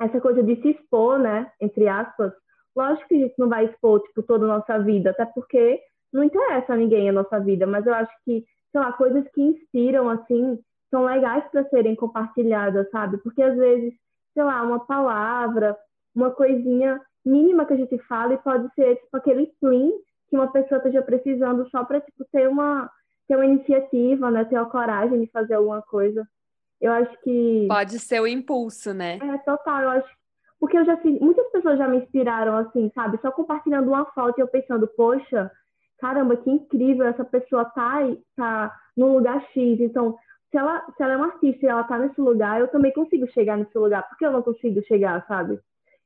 essa coisa de se expor, né? Entre aspas. Lógico que a gente não vai expor, tipo, toda a nossa vida, até porque não interessa a ninguém a nossa vida, mas eu acho que, sei lá, coisas que inspiram, assim, são legais para serem compartilhadas, sabe? Porque às vezes, sei lá, uma palavra, uma coisinha mínima que a gente fala e pode ser, tipo, aquele plim que uma pessoa esteja precisando só para, tipo, ter uma, ter uma iniciativa, né? Ter a coragem de fazer alguma coisa. Eu acho que. Pode ser o impulso, né? É, total. Eu acho. Porque eu já. Muitas pessoas já me inspiraram, assim, sabe? Só compartilhando uma foto e eu pensando, poxa, caramba, que incrível, essa pessoa tá, tá no lugar X. Então, se ela, se ela é uma artista e ela tá nesse lugar, eu também consigo chegar nesse lugar. Por que eu não consigo chegar, sabe?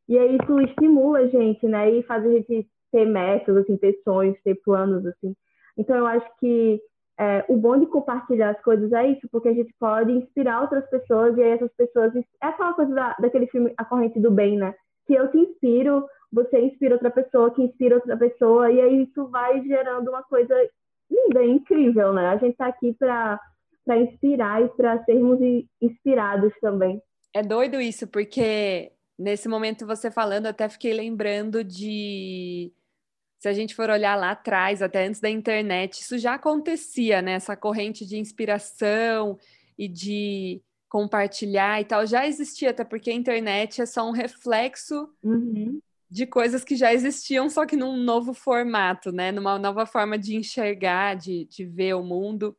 E aí isso estimula a gente, né? E faz a gente ter metas, assim, ter sonhos, ter planos, assim. Então, eu acho que é, o bom de compartilhar as coisas é isso, porque a gente pode inspirar outras pessoas e aí essas pessoas. É aquela coisa da, daquele filme A Corrente do Bem, né? Que eu te inspiro, você inspira outra pessoa, que inspira outra pessoa, e aí isso vai gerando uma coisa linda, incrível, né? A gente está aqui para inspirar e para sermos inspirados também. É doido isso, porque nesse momento você falando, até fiquei lembrando de se a gente for olhar lá atrás, até antes da internet, isso já acontecia, né? Essa corrente de inspiração e de compartilhar e tal, já existia, até porque a internet é só um reflexo uhum. de coisas que já existiam, só que num novo formato, né? Numa nova forma de enxergar, de, de ver o mundo.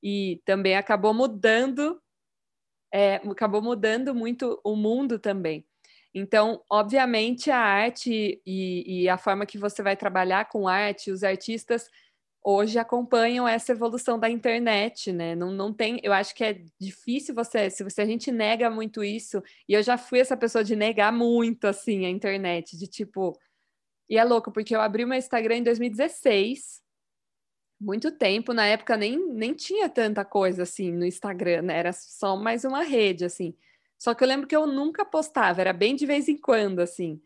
E também acabou mudando, é, acabou mudando muito o mundo também. Então, obviamente, a arte e, e, a forma que você vai trabalhar com arte, os artistas, hoje acompanham essa evolução da internet, né? Não, não tem, eu acho que é difícil você, se você a gente nega muito isso, e eu já fui essa pessoa de negar muito assim a internet, de tipo, e é louco porque eu abri meu Instagram em 2016, muito tempo, na época nem, nem tinha tanta coisa assim no Instagram, né? Era só mais uma rede assim. Só que eu lembro que eu nunca postava, era bem de vez em quando assim.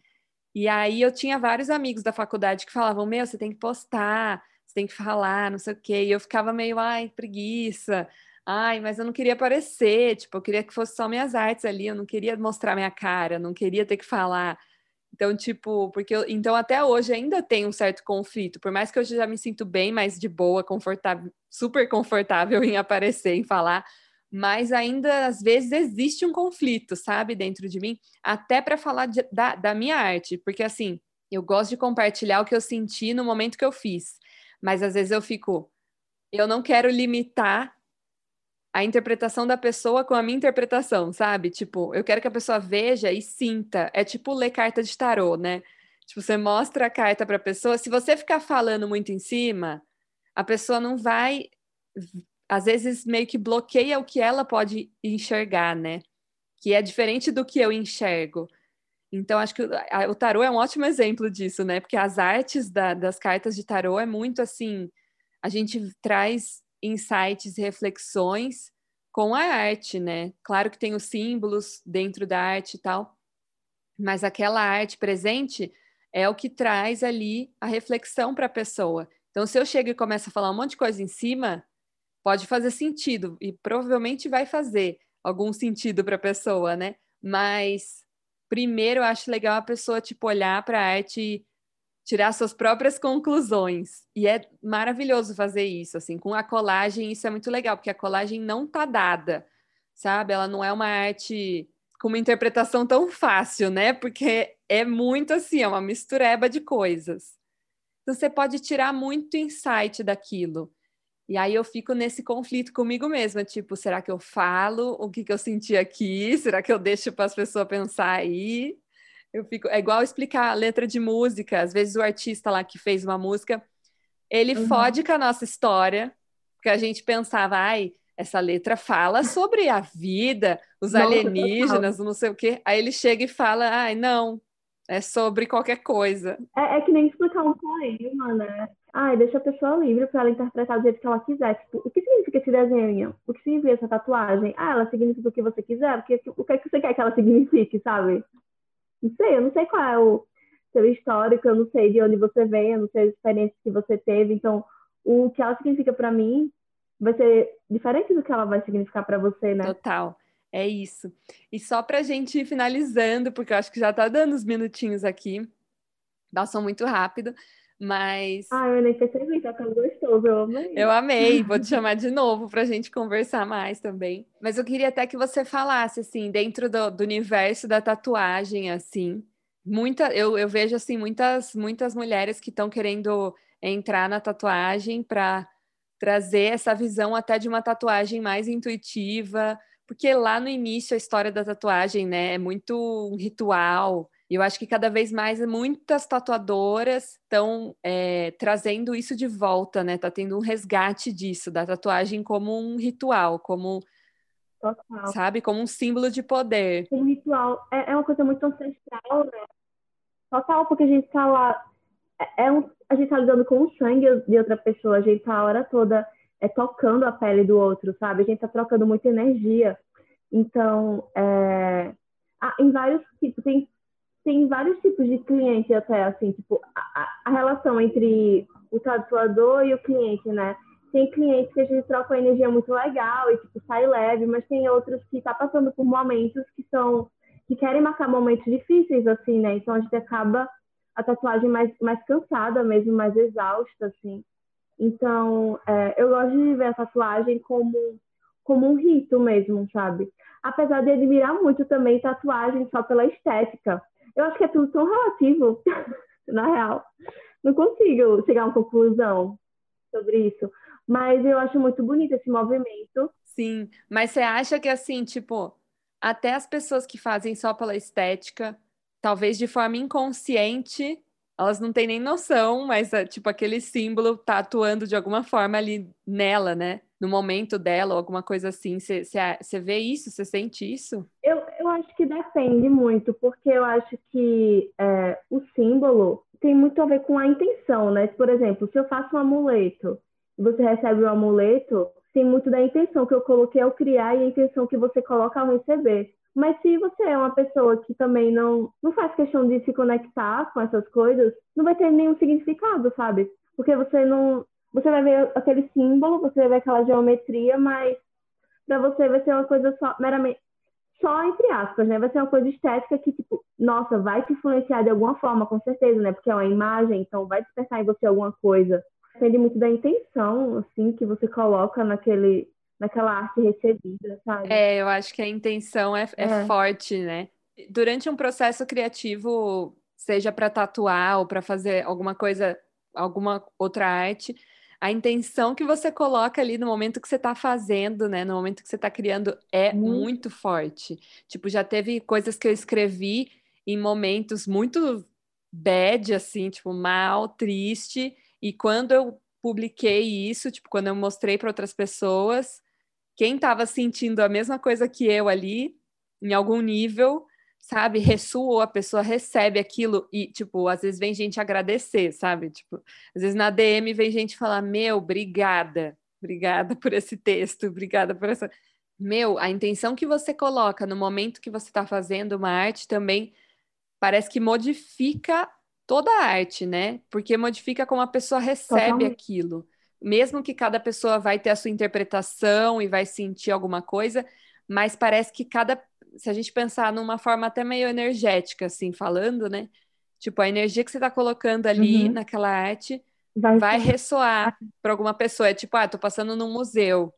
E aí eu tinha vários amigos da faculdade que falavam: "Meu, você tem que postar, você tem que falar, não sei o quê". E eu ficava meio, ai, preguiça. Ai, mas eu não queria aparecer, tipo, eu queria que fosse só minhas artes ali, eu não queria mostrar minha cara, não queria ter que falar. Então, tipo, porque eu, então até hoje ainda tem um certo conflito, por mais que eu já me sinto bem mais de boa, confortável, super confortável em aparecer, em falar, mas ainda às vezes existe um conflito, sabe, dentro de mim, até para falar de, da, da minha arte, porque assim, eu gosto de compartilhar o que eu senti no momento que eu fiz, mas às vezes eu fico, eu não quero limitar a interpretação da pessoa com a minha interpretação, sabe? Tipo, eu quero que a pessoa veja e sinta. É tipo ler carta de tarô, né? Tipo, você mostra a carta para a pessoa. Se você ficar falando muito em cima, a pessoa não vai. Às vezes, meio que bloqueia o que ela pode enxergar, né? Que é diferente do que eu enxergo. Então, acho que o tarô é um ótimo exemplo disso, né? Porque as artes da, das cartas de tarô é muito assim. A gente traz insights reflexões com a arte, né? Claro que tem os símbolos dentro da arte e tal, mas aquela arte presente é o que traz ali a reflexão para a pessoa. Então, se eu chego e começo a falar um monte de coisa em cima, pode fazer sentido e provavelmente vai fazer algum sentido para a pessoa, né? Mas primeiro eu acho legal a pessoa tipo olhar para a arte tirar suas próprias conclusões. E é maravilhoso fazer isso, assim, com a colagem, isso é muito legal, porque a colagem não tá dada, sabe? Ela não é uma arte com uma interpretação tão fácil, né? Porque é muito assim, é uma mistureba de coisas. Então você pode tirar muito insight daquilo. E aí eu fico nesse conflito comigo mesma, tipo, será que eu falo o que, que eu senti aqui? Será que eu deixo para as pessoas pensar aí? Eu fico, é igual explicar a letra de música. Às vezes o artista lá que fez uma música, ele uhum. fode com a nossa história, porque a gente pensava, ai, essa letra fala sobre a vida, os nossa, alienígenas, não sei o quê. Aí ele chega e fala, ai, não, é sobre qualquer coisa. É, é que nem explicar um poema, né? Ai, deixa a pessoa livre para ela interpretar do jeito que ela quiser. Tipo, o que significa esse desenho? O que significa essa tatuagem? Ah, ela significa o que você quiser, porque o que, é que você quer que ela signifique, sabe? Não sei, eu não sei qual é o seu histórico, eu não sei de onde você vem, eu não sei as experiências que você teve. Então, o que ela significa para mim vai ser diferente do que ela vai significar para você, né? Total. É isso. E só para a gente ir finalizando, porque eu acho que já está dando uns minutinhos aqui, passou muito rápido, mas. Ah, eu nem percebi, tá tão gostoso, eu amei. Eu amei, vou te chamar de novo para a gente conversar mais também. Mas eu queria até que você falasse, assim, dentro do, do universo da tatuagem, assim, muita, eu, eu vejo, assim, muitas, muitas mulheres que estão querendo entrar na tatuagem para trazer essa visão até de uma tatuagem mais intuitiva, porque lá no início a história da tatuagem, né, é muito um ritual, e eu acho que cada vez mais muitas tatuadoras estão é, trazendo isso de volta, né? Tá tendo um resgate disso, da tatuagem como um ritual, como Total. sabe, como um símbolo de poder. Um ritual é, é uma coisa muito ancestral, né? Total, porque a gente tá lá, é, é um, a gente tá lidando com o sangue de outra pessoa, a gente tá a hora toda é, tocando a pele do outro, sabe? A gente tá trocando muita energia. Então, é, ah, em vários tipos, tem tem vários tipos de cliente até, assim, tipo, a, a relação entre o tatuador e o cliente, né? Tem clientes que a gente troca uma energia muito legal e, tipo, sai leve, mas tem outros que tá passando por momentos que são, que querem marcar momentos difíceis, assim, né? Então a gente acaba a tatuagem mais, mais cansada mesmo, mais exausta, assim. Então, é, eu gosto de ver a tatuagem como, como um rito mesmo, sabe? Apesar de admirar muito também tatuagem só pela estética. Eu acho que é tudo tão relativo, na real. Não consigo chegar a uma conclusão sobre isso. Mas eu acho muito bonito esse movimento. Sim, mas você acha que assim, tipo, até as pessoas que fazem só pela estética, talvez de forma inconsciente, elas não têm nem noção, mas é, tipo aquele símbolo tá atuando de alguma forma ali nela, né? No momento dela, ou alguma coisa assim. Você vê isso? Você sente isso? Eu, eu acho que depende muito, porque eu acho que é, o símbolo tem muito a ver com a intenção, né? Por exemplo, se eu faço um amuleto e você recebe o amuleto, tem muito da intenção que eu coloquei ao criar e a intenção que você coloca ao receber. Mas se você é uma pessoa que também não, não faz questão de se conectar com essas coisas, não vai ter nenhum significado, sabe? Porque você não. Você vai ver aquele símbolo, você vai ver aquela geometria, mas para você vai ser uma coisa só, meramente. Só entre aspas, né? Vai ser uma coisa estética que, tipo, nossa, vai te influenciar de alguma forma, com certeza, né? Porque é uma imagem, então vai despertar em você alguma coisa. Depende muito da intenção, assim, que você coloca naquele, naquela arte recebida, sabe? É, eu acho que a intenção é, é, é. forte, né? Durante um processo criativo, seja para tatuar ou para fazer alguma coisa, alguma outra arte, a intenção que você coloca ali no momento que você está fazendo, né? No momento que você está criando é muito. muito forte. Tipo, já teve coisas que eu escrevi em momentos muito bad, assim, tipo, mal, triste. E quando eu publiquei isso, tipo, quando eu mostrei para outras pessoas, quem estava sentindo a mesma coisa que eu ali, em algum nível, sabe, ressoou, a pessoa recebe aquilo e, tipo, às vezes vem gente agradecer, sabe? Tipo, às vezes na DM vem gente falar: Meu, obrigada, obrigada por esse texto, obrigada por essa. Meu, a intenção que você coloca no momento que você está fazendo uma arte também parece que modifica toda a arte, né? Porque modifica como a pessoa recebe Totalmente. aquilo mesmo que cada pessoa vai ter a sua interpretação e vai sentir alguma coisa, mas parece que cada, se a gente pensar numa forma até meio energética, assim, falando, né? Tipo, a energia que você está colocando ali uhum. naquela arte vai, vai ressoar para alguma pessoa. É tipo, ah, tô passando num museu,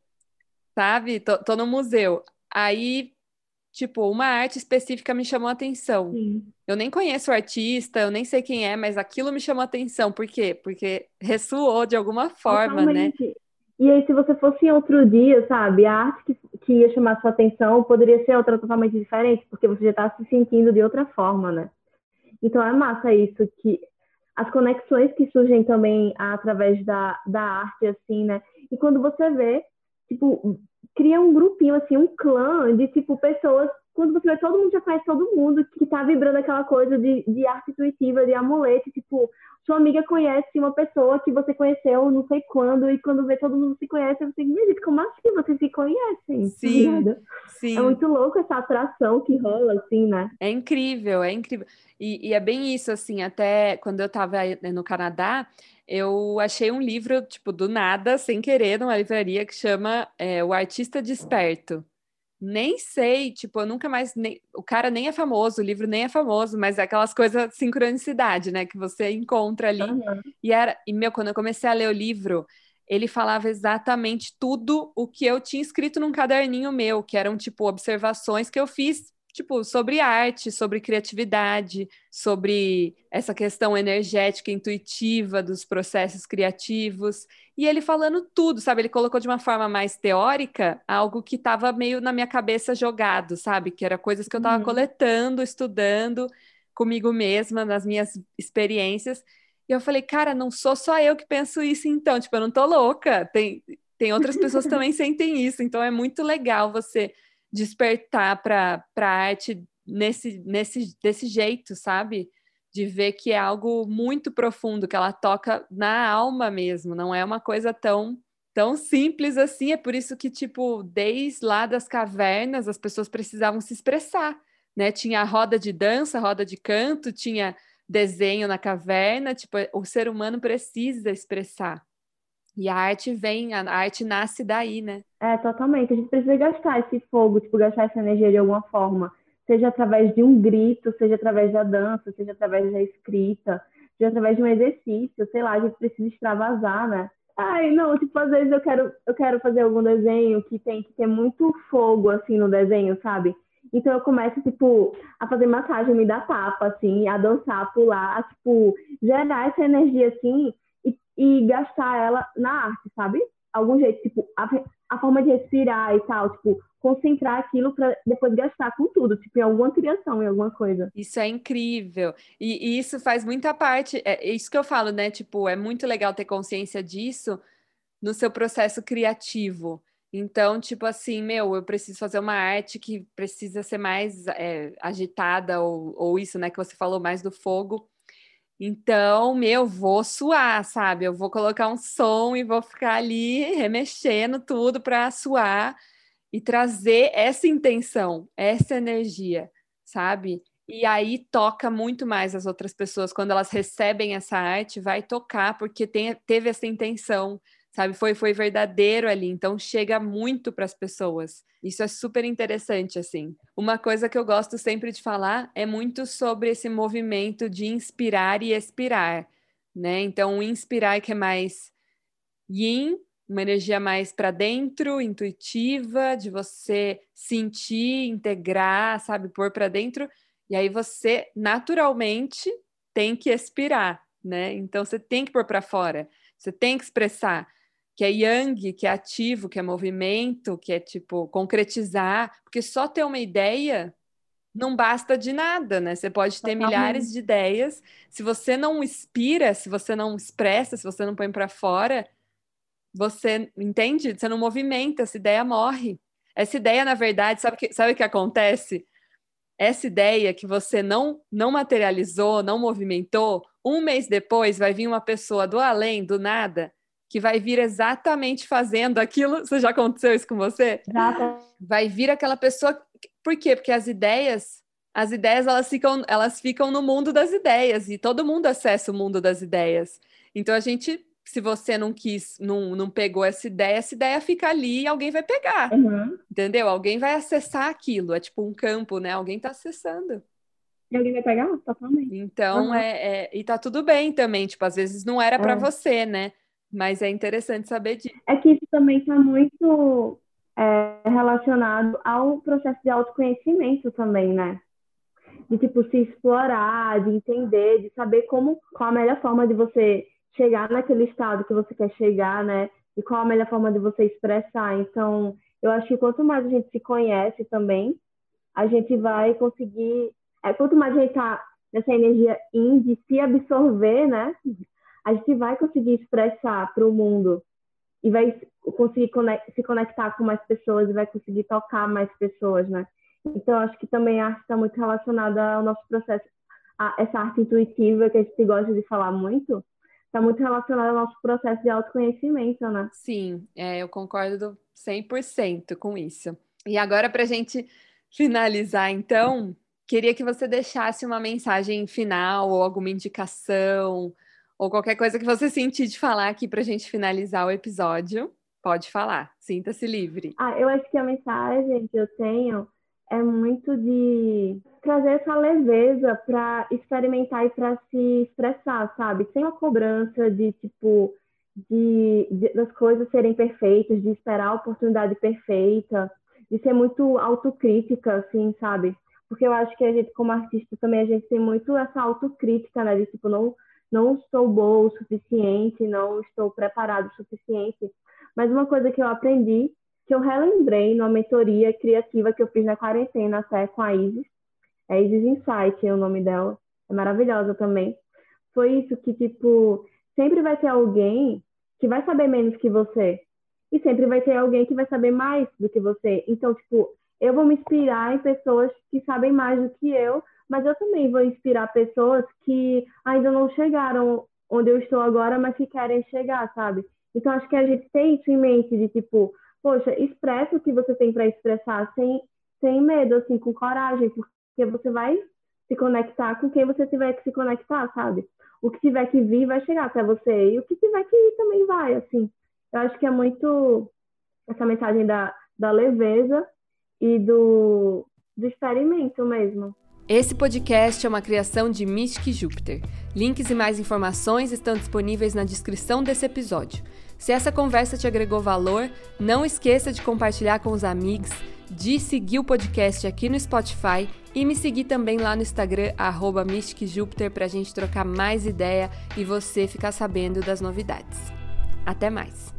sabe? Tô, tô no museu. Aí tipo, uma arte específica me chamou a atenção. Sim. Eu nem conheço o artista, eu nem sei quem é, mas aquilo me chamou a atenção. Por quê? Porque ressoou de alguma forma, né? Totalmente. né? E aí, se você fosse em outro dia, sabe, a arte que, que ia chamar sua atenção poderia ser outra totalmente diferente, porque você já está se sentindo de outra forma, né? Então é massa isso, que as conexões que surgem também através da, da arte, assim, né? E quando você vê, tipo, cria um grupinho, assim, um clã de, tipo, pessoas. Quando você vê, todo mundo já conhece todo mundo que tá vibrando aquela coisa de, de arte intuitiva, de amuleto, tipo, sua amiga conhece uma pessoa que você conheceu não sei quando, e quando vê todo mundo se conhece, você diz, como assim vocês se conhecem? Tá sim, tá sim. É muito louco essa atração que rola, assim, né? É incrível, é incrível. E, e é bem isso, assim, até quando eu tava no Canadá, eu achei um livro, tipo, do nada, sem querer, numa livraria que chama é, O Artista Desperto. Nem sei, tipo, eu nunca mais. Nem, o cara nem é famoso, o livro nem é famoso, mas é aquelas coisas, sincronicidade, né, que você encontra ali. Uhum. E era. E, meu, quando eu comecei a ler o livro, ele falava exatamente tudo o que eu tinha escrito num caderninho meu, que eram, tipo, observações que eu fiz tipo, sobre arte, sobre criatividade, sobre essa questão energética, intuitiva dos processos criativos. E ele falando tudo, sabe? Ele colocou de uma forma mais teórica algo que estava meio na minha cabeça jogado, sabe? Que era coisas que eu estava uhum. coletando, estudando comigo mesma, nas minhas experiências. E eu falei, cara, não sou só eu que penso isso, então, tipo, eu não tô louca. Tem, tem outras pessoas que também sentem isso. Então é muito legal você despertar para a arte nesse, nesse, desse jeito, sabe? De ver que é algo muito profundo, que ela toca na alma mesmo, não é uma coisa tão tão simples assim. É por isso que, tipo, desde lá das cavernas, as pessoas precisavam se expressar, né? Tinha a roda de dança, roda de canto, tinha desenho na caverna, tipo, o ser humano precisa expressar. E a arte vem, a arte nasce daí, né? É, totalmente. A gente precisa gastar esse fogo, tipo, gastar essa energia de alguma forma. Seja através de um grito, seja através da dança, seja através da escrita, seja através de um exercício, sei lá, a gente precisa extravasar, né? Ai, não, tipo, às vezes eu quero, eu quero fazer algum desenho que tem que ter muito fogo, assim, no desenho, sabe? Então eu começo, tipo, a fazer massagem, me dar tapa, assim, a dançar, a pular, a, tipo, gerar essa energia, assim, e, gastar ela na arte, sabe? algum jeito, tipo, a, a forma de respirar e tal, tipo, concentrar aquilo para depois gastar com tudo, tipo, em alguma criação, em alguma coisa. Isso é incrível. E, e, isso faz muita parte, é isso que eu falo, né? Tipo, é muito legal ter consciência disso no seu processo criativo. Então, tipo assim, meu, eu preciso fazer uma arte que precisa ser mais é, agitada, ou, ou isso, né, que você falou, mais do fogo. Então, meu, vou suar, sabe? Eu vou colocar um som e vou ficar ali remexendo tudo para suar e trazer essa intenção, essa energia, sabe? E aí toca muito mais as outras pessoas. Quando elas recebem essa arte, vai tocar, porque tem, teve essa intenção, sabe? Foi, foi verdadeiro ali, então chega muito para as pessoas. Isso é super interessante, assim. Uma coisa que eu gosto sempre de falar é muito sobre esse movimento de inspirar e expirar, né? Então, inspirar que é mais yin, uma energia mais para dentro, intuitiva, de você sentir, integrar, sabe, pôr para dentro, e aí você naturalmente tem que expirar, né? Então você tem que pôr para fora, você tem que expressar, que é yang, que é ativo, que é movimento, que é tipo concretizar, porque só ter uma ideia não basta de nada, né? Você pode ter Totalmente. milhares de ideias, se você não inspira, se você não expressa, se você não põe para fora, você entende? Você não movimenta, essa ideia morre. Essa ideia, na verdade, sabe que, sabe o que acontece? Essa ideia que você não, não materializou, não movimentou, um mês depois vai vir uma pessoa do além, do nada, que vai vir exatamente fazendo aquilo. Você já aconteceu isso com você? Exato. Vai vir aquela pessoa. Por quê? Porque as ideias, as ideias elas ficam, elas ficam no mundo das ideias e todo mundo acessa o mundo das ideias. Então a gente se você não quis, não, não pegou essa ideia, essa ideia fica ali e alguém vai pegar. Uhum. Entendeu? Alguém vai acessar aquilo. É tipo um campo, né? Alguém está acessando. E alguém vai pegar? Totalmente. Então, uhum. é, é, E tá tudo bem também. Tipo, às vezes não era para é. você, né? Mas é interessante saber disso. É que isso também está muito é, relacionado ao processo de autoconhecimento também, né? De, tipo, se explorar, de entender, de saber como, qual a melhor forma de você chegar naquele estado que você quer chegar, né? E qual a melhor forma de você expressar. Então, eu acho que quanto mais a gente se conhece também, a gente vai conseguir. É, quanto mais a gente tá nessa energia in de se absorver, né? A gente vai conseguir expressar para o mundo e vai conseguir se conectar com mais pessoas e vai conseguir tocar mais pessoas, né? Então, acho que também a arte está muito relacionada ao nosso processo, a essa arte intuitiva que a gente gosta de falar muito, está muito relacionado ao nosso processo de autoconhecimento, né? Sim, é, eu concordo 100% com isso. E agora, para a gente finalizar, então, queria que você deixasse uma mensagem final ou alguma indicação ou qualquer coisa que você sentir de falar aqui para a gente finalizar o episódio. Pode falar, sinta-se livre. Ah, eu acho que a mensagem que eu tenho é muito de trazer essa leveza para experimentar e para se expressar, sabe? Sem a cobrança de tipo de, de, das coisas serem perfeitas, de esperar a oportunidade perfeita, de ser muito autocrítica, assim, sabe? Porque eu acho que a gente, como artista, também a gente tem muito essa autocrítica, né? De tipo, não, não estou boa o suficiente, não estou preparado o suficiente. Mas uma coisa que eu aprendi que eu relembrei numa mentoria criativa que eu fiz na quarentena até com a Isis. É Isis Insight, é o nome dela. É maravilhosa também. Foi isso que, tipo, sempre vai ter alguém que vai saber menos que você. E sempre vai ter alguém que vai saber mais do que você. Então, tipo, eu vou me inspirar em pessoas que sabem mais do que eu, mas eu também vou inspirar pessoas que ainda não chegaram onde eu estou agora, mas que querem chegar, sabe? Então, acho que a gente tem isso em mente de, tipo, poxa, expressa o que você tem para expressar sem, sem medo, assim, com coragem, porque você vai se conectar com quem você tiver que se conectar, sabe? O que tiver que vir vai chegar até você e o que tiver que ir também vai, assim. Eu acho que é muito essa mensagem da, da leveza e do, do experimento mesmo. Esse podcast é uma criação de Mystic Júpiter. Links e mais informações estão disponíveis na descrição desse episódio. Se essa conversa te agregou valor, não esqueça de compartilhar com os amigos, de seguir o podcast aqui no Spotify e me seguir também lá no Instagram, arroba para a gente trocar mais ideia e você ficar sabendo das novidades. Até mais!